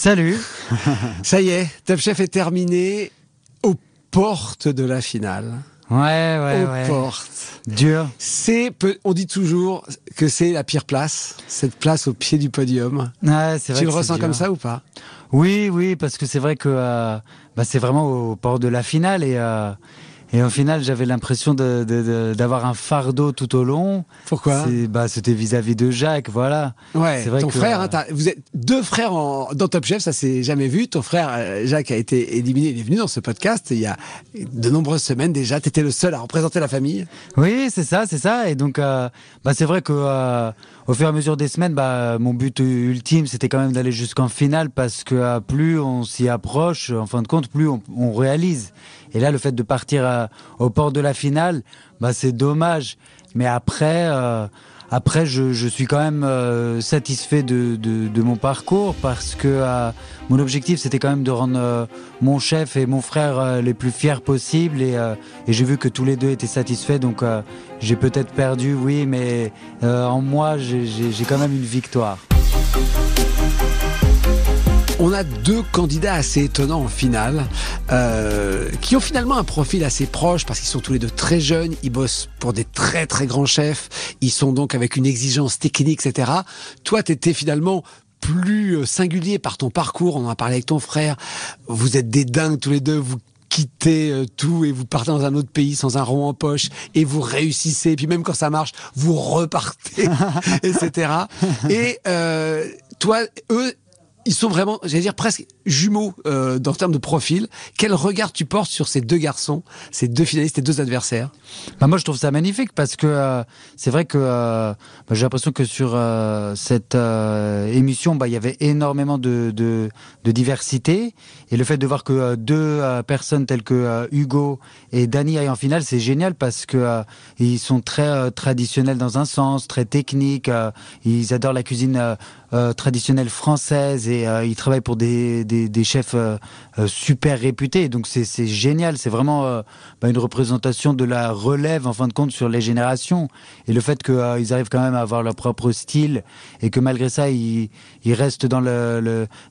Salut. Ça y est, Top Chef est terminé aux portes de la finale. Ouais, ouais, aux ouais. portes. Dur. C'est, on dit toujours que c'est la pire place, cette place au pied du podium. Ouais, c'est vrai Tu le ressens dur. comme ça ou pas? Oui, oui, parce que c'est vrai que euh, bah, c'est vraiment au port de la finale et euh, et au final j'avais l'impression de- de- de- d'avoir un fardeau tout au long. Pourquoi? Bah, c'était vis-à-vis de Jacques, voilà. Ouais, vrai ton que, frère, hein, vous êtes deux frères en, dans Top Chef, ça s'est jamais vu. Ton frère euh, Jacques a été éliminé, il est venu dans ce podcast il y a de nombreuses semaines déjà. T'étais le seul à représenter la famille? Oui, c'est ça, c'est ça. Et donc, euh, bah, c'est vrai que euh, au fur et à mesure des semaines, bah, mon but ultime, c'était quand même d'aller jusqu'en finale parce que euh, plus on s'y approche, en fin de compte, plus on, on réalise. Et là, le fait de partir euh, au port de la finale, bah, c'est dommage. Mais après, euh, après, je, je suis quand même euh, satisfait de, de, de mon parcours parce que euh, mon objectif, c'était quand même de rendre euh, mon chef et mon frère euh, les plus fiers possibles. Et, euh, et j'ai vu que tous les deux étaient satisfaits. Donc, euh, j'ai peut-être perdu, oui, mais en moi, j'ai quand même une victoire. On a deux candidats assez étonnants en finale, euh, qui ont finalement un profil assez proche parce qu'ils sont tous les deux très jeunes, ils bossent pour des très très grands chefs, ils sont donc avec une exigence technique, etc. Toi, t'étais finalement plus euh, singulier par ton parcours, on en a parlé avec ton frère, vous êtes des dingues tous les deux, vous quittez euh, tout et vous partez dans un autre pays sans un rond en poche et vous réussissez, et puis même quand ça marche, vous repartez, etc. Et euh, toi, eux, ils sont vraiment, j'allais dire presque jumeaux euh, dans termes de profil. Quel regard tu portes sur ces deux garçons, ces deux finalistes et deux adversaires? Bah, moi, je trouve ça magnifique parce que euh, c'est vrai que euh, bah, j'ai l'impression que sur euh, cette émission, bah, il y avait énormément de, de, de diversité. Et le fait de voir que euh, deux euh, personnes telles que euh, Hugo et Dany aillent en finale, c'est génial parce que ils sont très traditionnels dans un sens, très techniques. ils adorent la cuisine traditionnelle française et ils travaillent pour des, chefs super réputés. Donc c'est génial, c'est vraiment bah, une représentation de la relève en fin de compte sur les générations et le fait qu'ils arrivent quand même à avoir leur propre style et que malgré ça ils, restent dans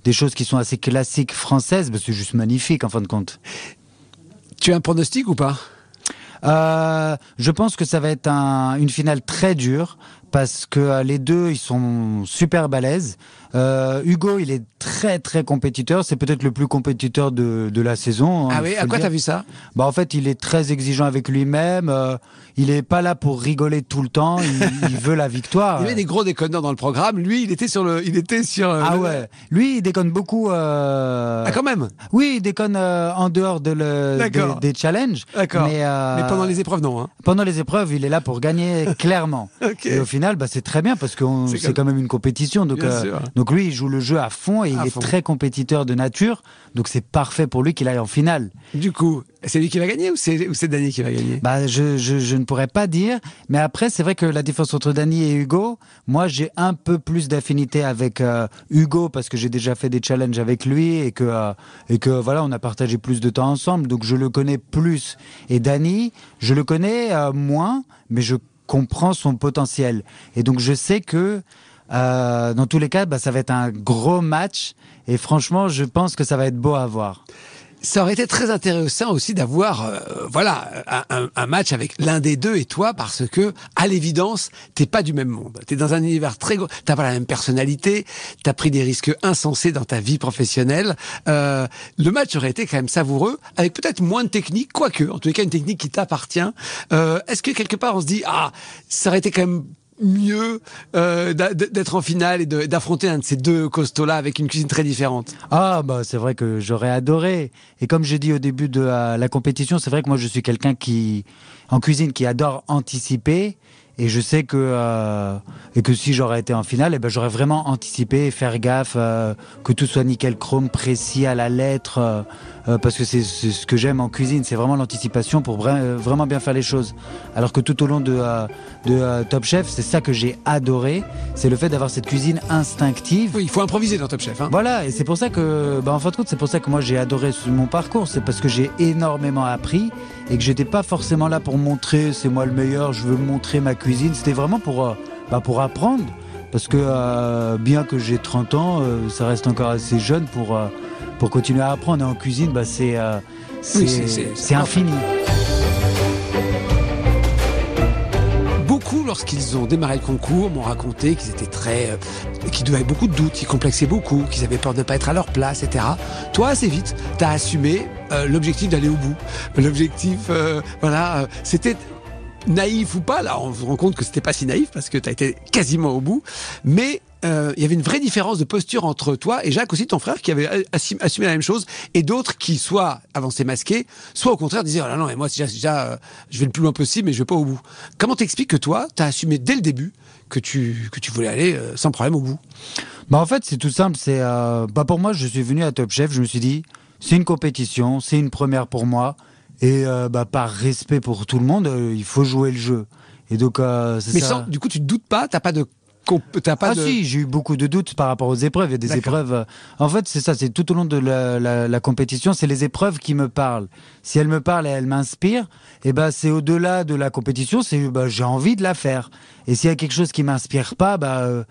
des choses qui sont assez classiques françaises, c'est juste magnifique en fin de compte. Tu as un pronostic ou pas? Euh, je pense que ça va être un- une finale très dure parce que euh, les deux ils sont super balèzes. Euh, Hugo il est très très compétiteur, c'est peut-être le plus compétiteur de, de la saison. hein, Ah oui, à quoi t'as vu ça? Bah en fait, il est très exigeant avec lui-même. euh, il est pas là pour rigoler tout le temps. Il, il veut la victoire. Il y avait des gros déconneurs dans le programme. Lui, il était sur le, il était sur. euh, Ah le- ouais. Lui, il déconne beaucoup. Ah quand même. Oui, il déconne en dehors de le, des, des challenges. D'accord. Mais, Mais pendant les épreuves, non. Hein. pendant les épreuves, il est là pour gagner clairement. Ok. Et au final, bah, c'est très bien parce que C'est quand même une compétition. Donc, Bien sûr. Donc lui, il joue le jeu à fond et À il est très compétiteur de nature. Donc c'est parfait pour lui qu'il aille en finale. Du coup, c'est lui qui va gagner ou c'est ou c'est Dany qui va gagner? Bah, je, je, je ne pourrais pas dire, mais après, c'est vrai que la différence entre Dany et Hugo, moi, j'ai un peu plus d'affinité avec euh, Hugo parce que j'ai déjà fait des challenges avec lui et que, euh, et que voilà, on a partagé plus de temps ensemble, donc je le connais plus. Et Dany, je le connais euh, moins, mais je comprends son potentiel. Et donc, je sais que euh, dans tous les cas, bah, ça va être un gros match. Et franchement, je pense que ça va être beau à voir. Ça aurait été très intéressant aussi d'avoir, euh, voilà, un, un- match avec l'un des deux et toi, parce que, à l'évidence, t'es pas du même monde. T'es dans un univers très gros. T'as pas la même personnalité. T'as pris des risques insensés dans ta vie professionnelle. Euh, le match aurait été quand même savoureux, avec peut-être moins de technique, quoique, en les cas, une technique qui t'appartient. Euh, Est-ce que quelque part on se dit, ah, ça aurait été quand même mieux euh, d'être en finale et d'affronter un de ces deux costauds-là avec une cuisine très différente Ah bah c'est vrai que j'aurais adoré. Et comme j'ai dit au début de la, la compétition, c'est vrai que moi je suis quelqu'un qui en cuisine qui adore anticiper Et je sais que euh, et que si j'aurais été en finale, eh ben j'aurais vraiment anticipé, faire gaffe, euh, que tout soit nickel chrome, précis à la lettre, euh, euh, parce que c'est ce que j'aime en cuisine, c'est vraiment l'anticipation pour euh, vraiment bien faire les choses. Alors que tout au long de euh, de Top Chef, c'est ça que j'ai adoré, c'est le fait d'avoir cette cuisine instinctive. Oui, il faut improviser dans Top Chef. Hein. Voilà, et c'est pour ça que, bah, en fin de compte, c'est pour ça que moi j'ai adoré mon parcours. C'est parce que j'ai énormément appris et que j'étais pas forcément là pour montrer c'est moi le meilleur, je veux montrer ma cuisine. C'était vraiment pour, euh, bah, pour apprendre. Parce que euh, bien que j'ai 30 ans, euh, ça reste encore assez jeune pour, euh, pour continuer à apprendre. Et en cuisine, bah, c'est Oui, infini. Beaucoup, lorsqu'ils ont démarré le concours, m'ont raconté qu'ils étaient très, qu'ils avaient beaucoup de doutes, qu'ils complexaient beaucoup, qu'ils avaient peur de ne pas être à leur place, etc. Toi, assez vite, t'as assumé euh, l'objectif d'aller au bout. L'objectif, voilà, c'était naïf ou pas. Là, on se rend compte que c'était pas si naïf parce que t'as été quasiment au bout. Mais euh, il y avait une vraie différence de posture entre toi et Jacques aussi, ton frère, qui avait assumé la même chose, et d'autres qui soit avançaient masqués, soit au contraire disaient oh là non, mais moi déjà, déjà euh, je vais le plus loin possible, mais je vais pas au bout. Comment t'expliques que toi, t'as assumé dès le début que tu que tu voulais aller euh, sans problème au bout? Bah en fait c'est tout simple, c'est bah pour moi je suis venu à Top Chef, je me suis dit c'est une compétition, c'est une première pour moi et euh, bah par respect pour tout le monde, euh, il faut jouer le jeu. Et donc euh, c'est Mais ça. sans, du coup, tu te doutes pas, t'as pas de comp- t'as pas ah de si, j'ai eu beaucoup de doutes par rapport aux épreuves. Il y a des D'accord. épreuves. euh, En fait, c'est ça, c'est tout au long de la, la- la compétition, c'est les épreuves qui me parlent. Si elles me parlent et elles m'inspirent, et ben c'est au-delà de la compétition. C'est bah, j'ai envie de la faire. Et s'il y a quelque chose qui m'inspire pas, bah euh,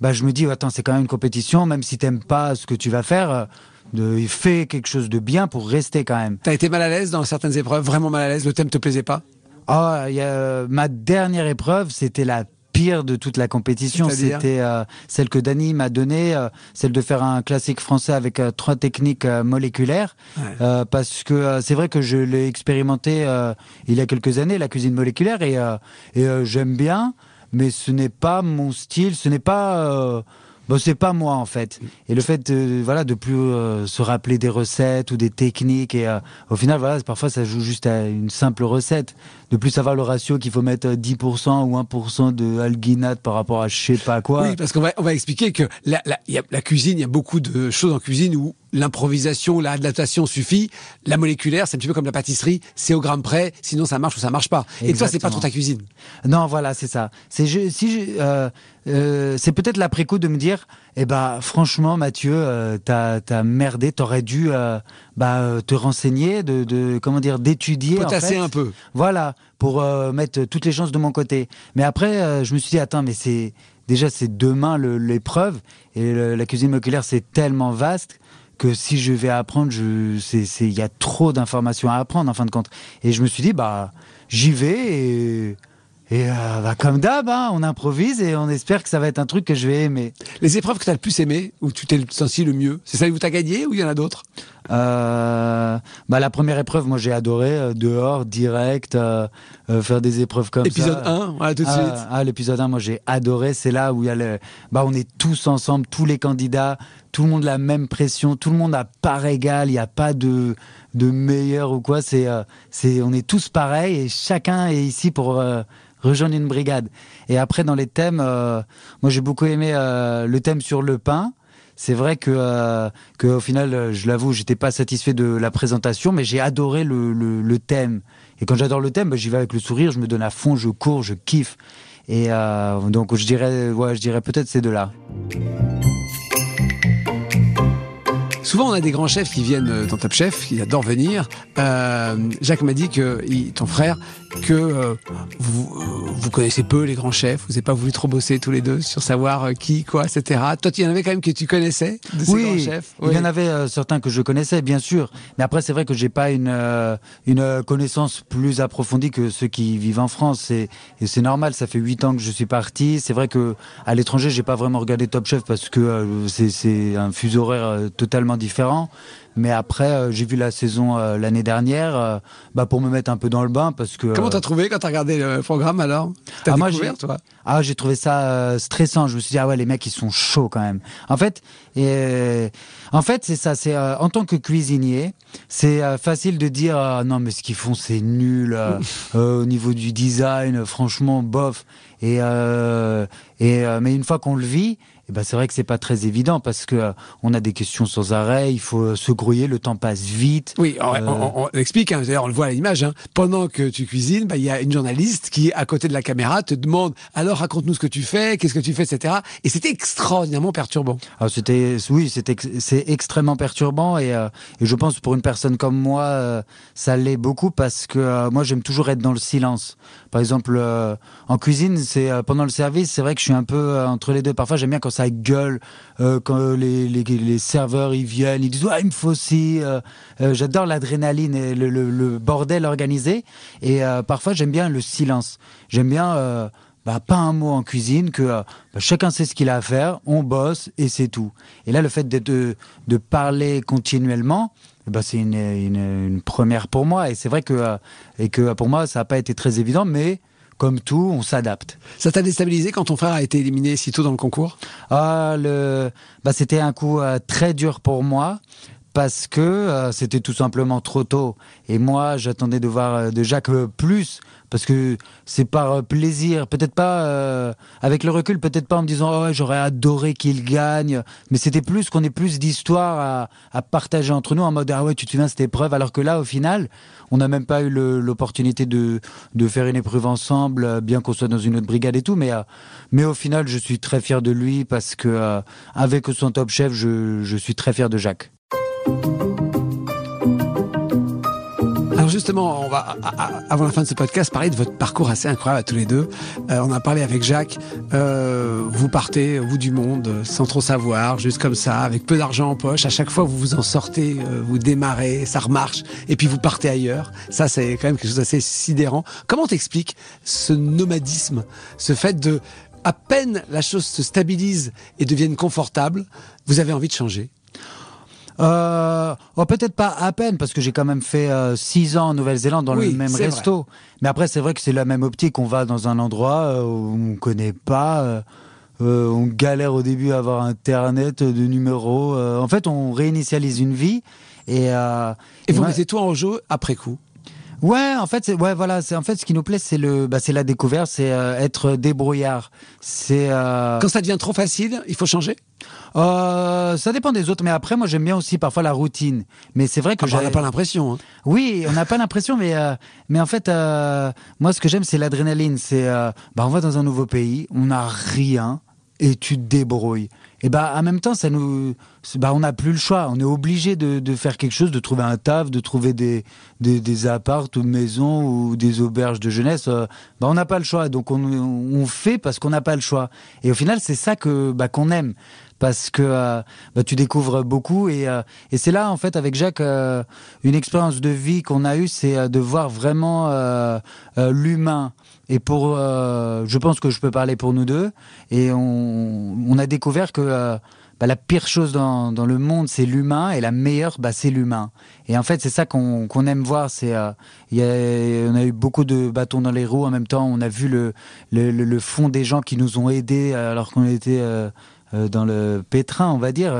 bah je me dis attends, c'est quand même une compétition. Même si t'aimes pas ce que tu vas faire, euh, de, fais quelque chose de bien pour rester quand même. T'as été mal à l'aise dans certaines épreuves, vraiment mal à l'aise. Le thème te plaisait pas? Ah, y a- ma dernière épreuve, c'était la pire de toute la compétition. C'était euh, celle que Dany m'a donnée, euh, celle de faire un classique français avec euh, trois techniques euh, moléculaires. Ouais. Euh, parce que euh, c'est vrai que je l'ai expérimenté euh, il y a quelques années, la cuisine moléculaire, et, euh, et euh, j'aime bien, mais ce n'est pas mon style, ce n'est pas... euh, Bon, c'est pas moi en fait. Et le fait de voilà de plus euh, se rappeler des recettes ou des techniques et euh, au final voilà parfois ça joue juste à une simple recette. De plus savoir le ratio qu'il faut mettre euh, 10% ou 1% de alginate par rapport à je sais pas quoi. Oui, parce qu'on va, on va expliquer que la, la, y a, la cuisine, il y a beaucoup de choses en cuisine où l'improvisation, l'adaptation suffit. La moléculaire, c'est un petit peu comme la pâtisserie, c'est au gramme près, sinon ça marche ou ça marche pas. Et toi, c'est pas trop ta cuisine. Non, voilà, c'est ça. C'est je- si je- euh, euh, c'est peut-être l'après-coup de me dire, eh ben franchement, Mathieu, euh, t'as as merdé, t'aurais dû euh, bah, euh, te renseigner, de, de comment dire, d'étudier. en Potasser fait. un peu. Voilà, pour euh, mettre toutes les chances de mon côté. Mais après, euh, je me suis dit, attends, mais c'est déjà c'est demain l'épreuve et le- la cuisine moléculaire c'est tellement vaste que si je vais apprendre, je c'est il y a trop d'informations à apprendre en fin de compte. Et je me suis dit, bah j'y vais et et euh, bah, comme d'hab, hein, on improvise et on espère que ça va être un truc que je vais aimer. Les épreuves que tu as le plus aimé, où tu t'es senti le mieux, c'est celle où tu as gagné ou il y en a d'autres? Euh, bah la première épreuve, moi j'ai adoré euh, dehors, direct, euh, euh, faire des épreuves comme Épisode ça. 1, voilà, tout de Ah, suite. ah, l'épisode 1, moi j'ai adoré. C'est là où il y a le, bah, on est tous ensemble, tous les candidats, tout le monde la même pression, tout le monde à part égale. Il n'y a pas de, de meilleur ou quoi. C'est, euh, c'est, on est tous pareils et chacun est ici pour euh, rejoindre une brigade. Et après, dans les thèmes, euh, moi j'ai beaucoup aimé euh, le thème sur le pain. C'est vrai que, euh, que au final, euh, je l'avoue, j'étais pas satisfait de la présentation, mais j'ai adoré le, le, thème. Et quand j'adore le thème, bah, j'y vais avec le sourire, je me donne à fond, je cours, je kiffe. Et euh, donc je dirais, ouais, je dirais peut-être ces deux-là. Souvent, on a des grands chefs qui viennent euh, dans Top Chef, qui adorent venir. Euh, Jacques m'a dit que il- ton frère que euh, vous, vous connaissez peu les grands chefs, vous n'avez pas voulu trop bosser tous les deux sur savoir qui, quoi, etc. Toi, il y en avait quand même que tu connaissais de ces grands Oui, chefs. il y en avait euh, certains que je connaissais, bien sûr. Mais après, c'est vrai que j'ai pas une une connaissance plus approfondie que ceux qui vivent en France. Et, et c'est normal. Ça fait huit ans que je suis parti. C'est vrai que à l'étranger, j'ai pas vraiment regardé Top Chef parce que c'est un fuseau horaire totalement différent. Mais après, euh, j'ai vu la saison euh, l'année dernière, euh, bah pour me mettre un peu dans le bain parce que. Comment t'as trouvé quand t'as regardé le programme alors T'as Ah, moi, découvert j'ai- toi? Ah, j'ai trouvé ça stressant. Je me suis dit, ah ouais, les mecs, ils sont chauds quand même. En fait, Et en fait, c'est ça. C'est euh, en tant que cuisinier, c'est euh, facile de dire non mais ce qu'ils font c'est nul euh, euh, au niveau du design. Franchement, bof. Et, euh, et mais une fois qu'on le vit, eh ben c'est vrai que c'est pas très évident parce que euh, on a des questions sans arrêt, il faut euh, se grouiller, le temps passe vite. Oui, on, euh... on, on explique, hein, d'ailleurs on le voit à l'image, hein. pendant que tu cuisines, bah, il y a une journaliste qui, à côté de la caméra, te demande alors raconte-nous ce que tu fais, qu'est-ce que tu fais, etc. Et c'était extraordinairement perturbant. Ah, oui, c'est extrêmement perturbant et, euh, je pense pour une personne comme moi, euh, ça l'est beaucoup parce que moi j'aime toujours être dans le silence. Par exemple, en cuisine, c'est pendant le service, c'est vrai que je suis un peu entre les deux. Parfois j'aime bien quand ça gueule euh, quand les, serveurs ils viennent, ils disent ouais, il me faut. Euh, euh, J'adore l'adrénaline et le, bordel organisé. Et euh, parfois j'aime bien le silence. J'aime bien euh, bah, pas un mot en cuisine, que bah, chacun sait ce qu'il a à faire, on bosse et c'est tout. Et là le fait de, de, parler continuellement. Bah, c'est une, une, une, première pour moi et c'est vrai que et que pour moi ça n'a pas été très évident mais comme tout, on s'adapte. Ça t'a déstabilisé quand ton frère a été éliminé si tôt dans le concours? Ah, le, bah, c'était un coup euh, très dur pour moi parce que euh, c'était tout simplement trop tôt. Et moi, j'attendais de voir euh, de Jacques plus parce que c'est par plaisir, peut-être pas euh, avec le recul, peut-être pas en me disant oh, j'aurais adoré qu'il gagne, mais c'était plus qu'on ait plus d'histoires à, partager entre nous en mode ah ouais tu te souviens cette épreuve, alors que là au final on n'a même pas eu l'opportunité de, faire une épreuve ensemble, bien qu'on soit dans une autre brigade et tout, mais euh, mais au final je suis très fier de lui parce que euh, avec son top chef je, je suis très fier de Jacques. Alors justement, on va, avant la fin de ce podcast, parler de votre parcours assez incroyable à tous les deux. Euh, on a parlé avec Jacques. Euh, vous partez au bout du monde sans trop savoir, juste comme ça, avec peu d'argent en poche. À chaque fois, vous vous en sortez, euh, vous démarrez, ça remarche, et puis vous partez ailleurs. Ça, c'est quand même quelque chose d'assez sidérant. Comment t'expliques ce nomadisme, ce fait de, à peine la chose se stabilise et devienne confortable, vous avez envie de changer? Euh, oh, peut-être pas à peine parce que j'ai quand même fait euh, six ans en Nouvelle-Zélande dans oui, le même resto. Vrai. Mais après, c'est vrai que c'est la même optique. On va dans un endroit euh, où on connaît pas. Euh, on galère au début à avoir internet de numéros. en fait, on réinitialise une vie et. et, et vous mettez tout en jeu après coup? Ouais, en fait, ouais, voilà, c'est en fait ce qui nous plaît, c'est le, bah, c'est la découverte, c'est euh, être débrouillard. C'est euh... quand ça devient trop facile, il faut changer? Euh, ça dépend des autres, mais après, moi, j'aime bien aussi parfois la routine. Mais c'est vrai que ah, on n'a pas l'impression. Hein. Oui, on n'a pas l'impression, mais mais en fait, moi, ce que j'aime, c'est l'adrénaline. C'est, bah, on va dans un nouveau pays, on n'a rien et tu te débrouilles. Et bah en même temps, ça nous, bah on n'a plus le choix. On est obligé de, de, faire quelque chose, de trouver un taf, de trouver des des, des appartes ou maisons ou des auberges de jeunesse. Euh, bah on n'a pas le choix, donc on, on fait parce qu'on n'a pas le choix. Et au final, c'est ça que bah qu'on aime parce que euh, bah, tu découvres beaucoup et, euh, et c'est là en fait avec Jacques euh, une expérience de vie qu'on a eue, c'est de voir vraiment l'humain. Et pour, je pense que je peux parler pour nous deux. Et on, a découvert que bah, la pire chose dans, dans le monde, c'est l'humain, et la meilleure, bah, c'est l'humain. Et en fait, c'est ça qu'on qu aime voir. C'est, euh, on a eu beaucoup de bâtons dans les roues. En même temps, on a vu le, le, fond des gens qui nous ont aidés alors qu'on était dans le pétrin, on va dire.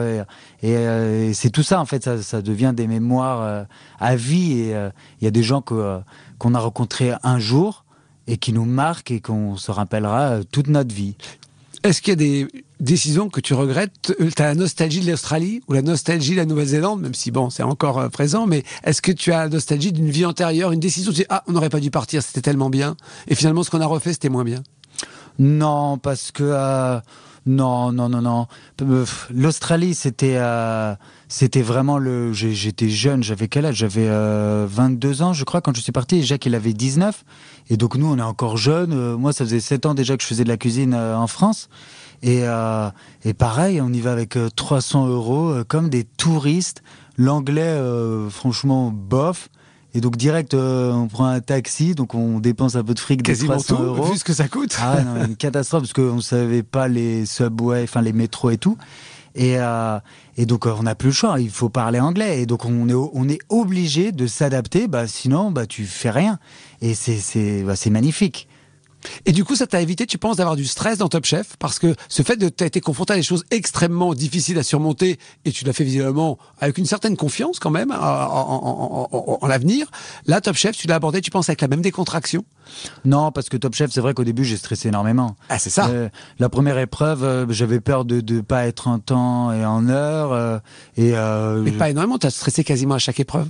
Et, et c'est tout ça, en fait, ça, ça devient des mémoires à vie. Et il y a des gens que, qu'on a rencontrés un jour et qui nous marquent et qu'on se rappellera toute notre vie. Est-ce qu'il y a des décisions que tu regrettes? Tu as la nostalgie de l'Australie ou la nostalgie de la Nouvelle-Zélande, même si bon, c'est encore euh, présent, mais est-ce que tu as la nostalgie d'une vie antérieure, une décision où tu dis Ah, on n'aurait pas dû partir, c'était tellement bien, et finalement ce qu'on a refait, c'était moins bien? Non, parce que. Euh, non, non, non, non. L'Australie, c'était. Euh, c'était vraiment le. J'étais jeune, j'avais quel âge? J'avais euh, 22 ans, je crois, quand je suis parti. Jacques, il avait 19. Et donc, nous, on est encore jeunes. Euh, moi, ça faisait 7 ans déjà que je faisais de la cuisine euh, en France. Et, euh, et pareil, on y va avec 300 euros, comme des touristes. L'anglais, franchement, bof. Et donc direct, euh, on prend un taxi, donc on dépense un peu de fric de Quasiment 300 tout, euros. Vu ce que ça coûte. Ah non, une catastrophe parce qu'on savait pas les subways, enfin les métros et tout. Et, euh, et donc on n'a plus le choix, il faut parler anglais. Et donc on est, on est obligé de s'adapter, bah, sinon bah, tu fais rien. Et c'est bah, magnifique. Et du coup, ça t'a évité, tu penses, d'avoir du stress dans Top Chef? Parce que ce fait de t'être été confronté à des choses extrêmement difficiles à surmonter, et tu l'as fait visiblement avec une certaine confiance quand même en, en- en- en l'avenir, là, Top Chef, tu l'as abordé, tu penses, avec la même décontraction? Non, parce que Top Chef, c'est vrai qu'au début, j'ai stressé énormément. Ah, c'est ça Euh, la première épreuve, euh, j'avais peur de ne pas être en temps et en heure. euh, et Mais je- pas énormément, t'as stressé quasiment à chaque épreuve?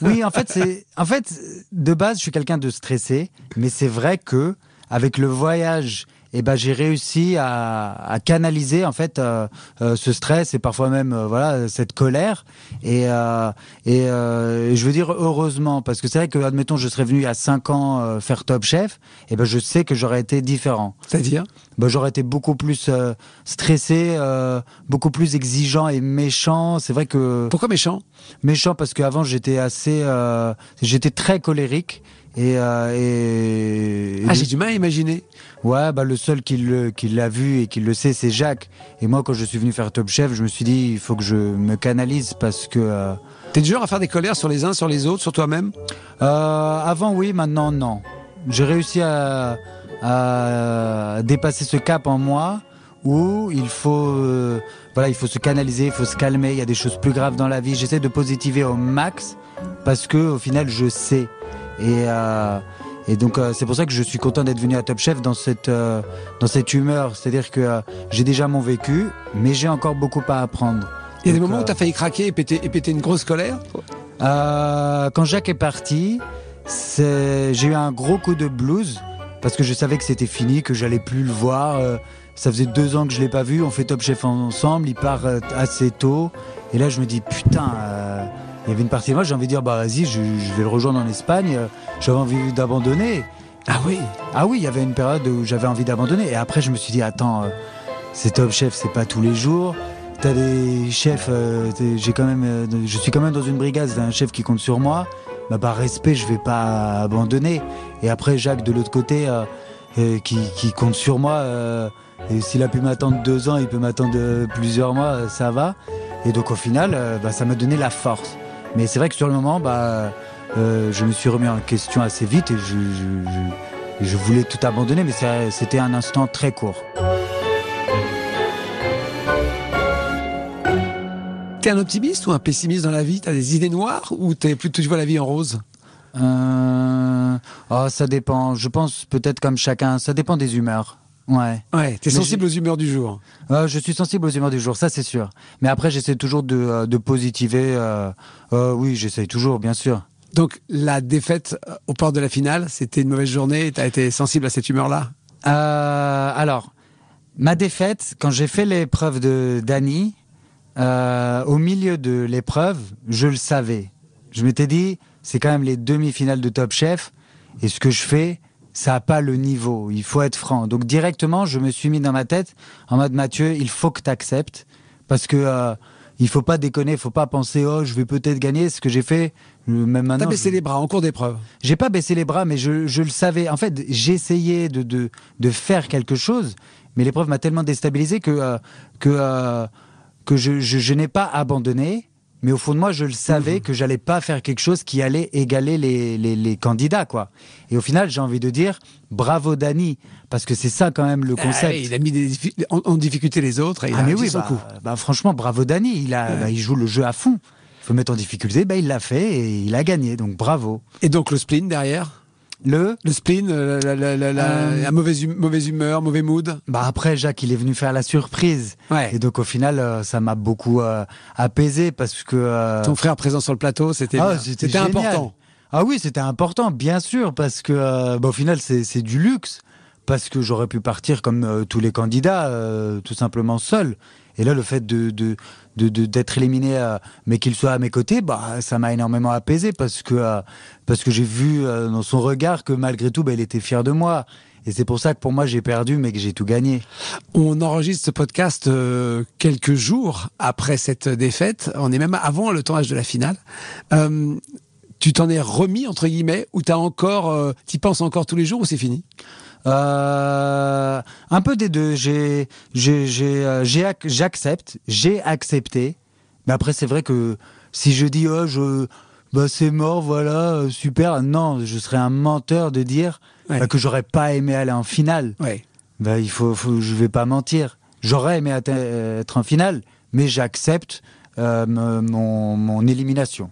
Oui, en fait, c'est, en fait, de base, je suis quelqu'un de stressé, mais c'est vrai que avec le voyage, eh ben, j'ai réussi à, à canaliser en fait euh, euh, ce stress et parfois même euh, voilà cette colère. Et euh, et euh, je veux dire heureusement parce que c'est vrai que admettons je serais venu il y a cinq ans euh, faire Top Chef et ben je sais que j'aurais été différent. C'est-à-dire? Ben, j'aurais été beaucoup plus euh, stressé, euh, beaucoup plus exigeant et méchant. C'est vrai que Pourquoi méchant? Méchant parce qu'avant j'étais assez, euh, j'étais très colérique et, euh, et, et Ah, j'ai du mal à imaginer. ouais, bah le seul qui l'a vu et qui le sait, c'est Jacques. Et moi, quand je suis venu faire Top Chef, je me suis dit, il faut que je me canalise parce que euh, T'es du genre à faire des colères sur les uns, sur les autres, sur toi-même? Euh, avant, oui, maintenant, non. J'ai réussi à, à dépasser ce cap en moi où il faut, euh, voilà, il faut se canaliser, il faut se calmer. Il y a des choses plus graves dans la vie. J'essaie de positiver au max parce que, au final, je sais. Et, euh, et donc, euh, c'est pour ça que je suis content d'être venu à Top Chef dans cette, euh, dans cette humeur. C'est-à-dire que j'ai déjà mon vécu, mais j'ai encore beaucoup à apprendre. Il y a des moments où euh, t'as failli craquer et péter, et péter une grosse colère quand Jacques est parti, c'est- j'ai eu un gros coup de blues parce que je savais que c'était fini, que j'allais plus le voir. ça faisait deux ans que je l'ai pas vu. On fait Top Chef ensemble. Il part assez tôt. Et là, je me dis putain. euh, il y avait une partie de moi, j'ai envie de dire bah vas-y, je, je vais le rejoindre en Espagne. euh, J'avais envie d'abandonner. Ah oui Ah oui, il y avait une période où j'avais envie d'abandonner. Et après, je me suis dit, attends, euh, c'est Top Chef, c'est pas tous les jours. T'as des chefs, euh, j'ai quand même, euh, je suis quand même dans une brigade, c'est un chef qui compte sur moi. Bah, par respect, je vais pas abandonner. Et après, Jacques, de l'autre côté, qui, qui compte sur moi. et s'il a pu m'attendre deux ans, il peut m'attendre plusieurs mois, ça va. Et donc, au final, bah, ça m'a donné la force. Mais c'est vrai que sur le moment, bah, euh, je me suis remis en question assez vite et je, je, je- je voulais tout abandonner, mais c'était un instant très court. T'es un optimiste ou un pessimiste dans la vie? T'as des idées noires ou t'es plutôt tu vois la vie en rose? Euh... Oh, ça dépend. Je pense peut-être comme chacun. Ça dépend des humeurs. Ouais. Ouais, t'es sensible aux humeurs du jour. Euh, je suis sensible aux humeurs du jour, ça c'est sûr. Mais après, j'essaie toujours de, euh, de positiver. euh, oui, j'essaie toujours, bien sûr. Donc la défaite au port de la finale, c'était une mauvaise journée t'as été sensible à cette humeur-là? Alors, ma défaite, quand j'ai fait l'épreuve de euh, au milieu de l'épreuve, je le savais. Je m'étais dit, c'est quand même les demi-finales de Top Chef, et ce que je fais, ça n'a pas le niveau. Il faut être franc. Donc directement, je me suis mis dans ma tête en mode Mathieu, il faut que tu acceptes, parce que euh, il faut pas déconner, il faut pas penser oh je vais peut-être gagner. Ce que j'ai fait, même T'as maintenant. baissé je- les bras en cours d'épreuve. j'ai pas baissé les bras, mais je, je le savais. En fait, j'essayais de, de, de faire quelque chose, mais l'épreuve m'a tellement déstabilisé que, euh, que, euh, que je, je, je n'ai pas abandonné. Mais au fond de moi, je le savais que j'allais pas faire quelque chose qui allait égaler les, les, les candidats, quoi. Et au final, j'ai envie de dire bravo Dany, parce que c'est ça quand même le concept. Ah, il a mis des en, en difficulté les autres et il Ah a mais oui, son bah, coup. bah, franchement, bravo Dany. Il a, bah, il joue le jeu à fond. Il faut mettre en difficulté. Bah, il l'a fait et il a gagné. Donc bravo. Et donc le spleen derrière? Le Le spleen, euh, la, la- la- la- Euh. la mauvaise, hum- mauvaise humeur, mauvais mood Bah après Jacques il est venu faire la surprise Ouais. et donc au final euh, ça m'a beaucoup euh, apaisé parce que euh, Ton frère présent sur le plateau, c'était ah, c'était important. Ah oui c'était important bien sûr parce que bah, au final c'est c'est du luxe parce que j'aurais pu partir comme tous les candidats tout simplement seul et là le fait de de d'être éliminé euh, mais qu'il soit à mes côtés bah ça m'a énormément apaisé parce que euh, parce que j'ai vu euh, dans son regard que malgré tout bah, il était fier de moi et c'est pour ça que pour moi j'ai perdu mais que j'ai tout gagné On enregistre ce podcast quelques jours après cette défaite. On est même avant le tournage de la finale. Tu t'en es remis entre guillemets ou t'as encore, t'y penses encore tous les jours ou c'est fini? Euh, un peu des deux. J'ai, j'ai, j'ai, euh, j'accepte, j'ai accepté. Mais après, c'est vrai que si je dis, oh, je, bah c'est mort, voilà, euh, super. Non, je serais un menteur de dire Ouais. bah, que j'aurais pas aimé aller en finale. Ouais. Bah il faut, faut je vais pas mentir. J'aurais aimé être en finale, mais j'accepte euh, mon élimination.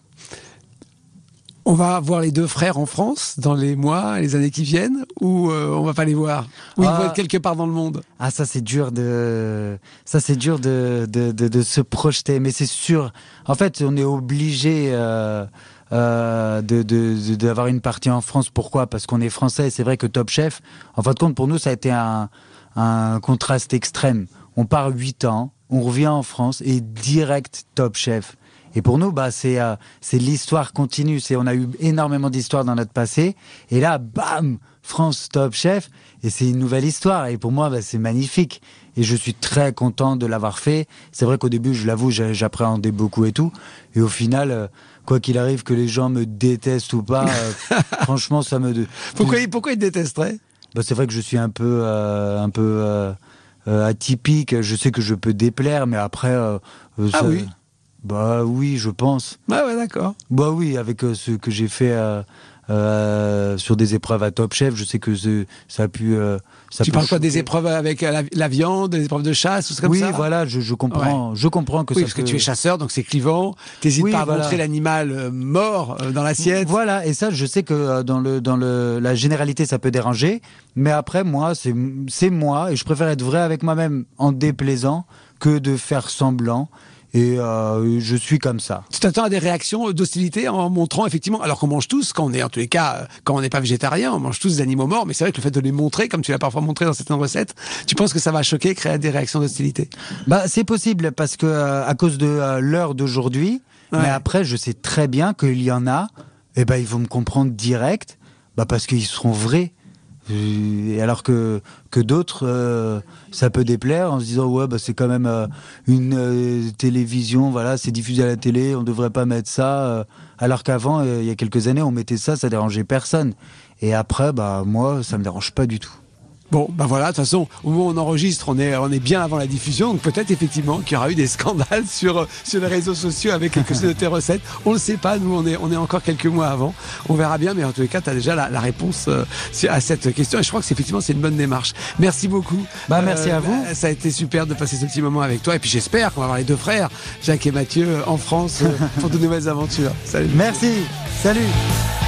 On va voir les deux frères en France dans les mois, les années qui viennent, ou euh, on va pas les voir? Ou ils Ah. vont être quelque part dans le monde? Ah ça c'est dur de ça c'est dur de, de, de, de se projeter mais c'est sûr. En fait on est obligé euh, euh, de de- de- d'avoir une partie en France. Pourquoi? Parce qu'on est français et c'est vrai que Top Chef en fin de compte pour nous ça a été un, un contraste extrême. On part 8 ans on revient en France et direct Top Chef et pour nous, bah, c'est euh, c'est l'histoire continue. C'est on a eu énormément d'histoires dans notre passé, et là, bam, France Top Chef, et c'est une nouvelle histoire. Et pour moi, bah, c'est magnifique. Et je suis très content de l'avoir fait. C'est vrai qu'au début, je l'avoue, j'a- j'appréhendais beaucoup et tout. Et au final, euh, quoi qu'il arrive, que les gens me détestent ou pas, euh, franchement, ça me. Pourquoi, ils- pourquoi ils te détesteraient? Bah, c'est vrai que je suis un peu, euh, un peu atypique. Je sais que je peux déplaire, mais après. euh, euh, Ah ça- oui Bah oui, je pense. Ah ouais, d'accord. Bah oui, avec euh, ce que j'ai fait euh, sur des épreuves à Top Chef, je sais que ça a pu. euh, ça Tu parles quoi des épreuves avec euh, la, la viande, des épreuves de chasse, tout ça comme Oui, ça voilà, je, je comprends, je comprends que Oui, ça parce que tu es chasseur, donc c'est clivant. T'hésites Oui, pas à voilà. montrer l'animal mort dans l'assiette. Voilà, et ça, je sais que dans le dans le la généralité, ça peut déranger, mais après, moi, c'est c'est moi, et je préfère être vrai avec moi-même en déplaisant que de faire semblant. Et euh, je suis comme ça. Tu t'attends à des réactions d'hostilité en montrant effectivement, alors qu'on mange tous, quand on est en tous les cas, euh, quand on n'est pas végétarien, on mange tous des animaux morts, mais c'est vrai que le fait de les montrer, comme tu l'as parfois montré dans certaines recettes, tu penses que ça va choquer, créer des réactions d'hostilité? Bah, c'est possible parce que euh, à cause de euh, l'heure d'aujourd'hui, Ouais. mais après, je sais très bien qu'il y en a, et ben ils vont me comprendre direct, bah parce qu'ils seront vrais. Alors que que d'autres, euh, ça peut déplaire en se disant ouais bah c'est quand même euh, une euh, télévision, voilà, c'est diffusé à la télé, on devrait pas mettre ça. alors qu'avant, il y a quelques années, on mettait ça, ça dérangeait personne. Et après, bah moi, ça me dérange pas du tout. Bon, ben voilà, de toute façon, au moment où on enregistre, on est, on est bien avant la diffusion, donc peut-être effectivement qu'il y aura eu des scandales sur, euh, sur les réseaux sociaux avec quelques de tes recettes. On le sait pas, nous, on est, on est encore quelques mois avant. On verra bien, mais en tous les cas, tu as déjà la, la réponse euh, à cette question, et je crois que c'est effectivement, c'est une bonne démarche. Merci beaucoup. Bah, merci à vous. ça a été super de passer ce petit moment avec toi, et puis j'espère qu'on va avoir les deux frères, Jacques et Mathieu, euh, en France euh, pour de nouvelles aventures. Salut. Merci, salut.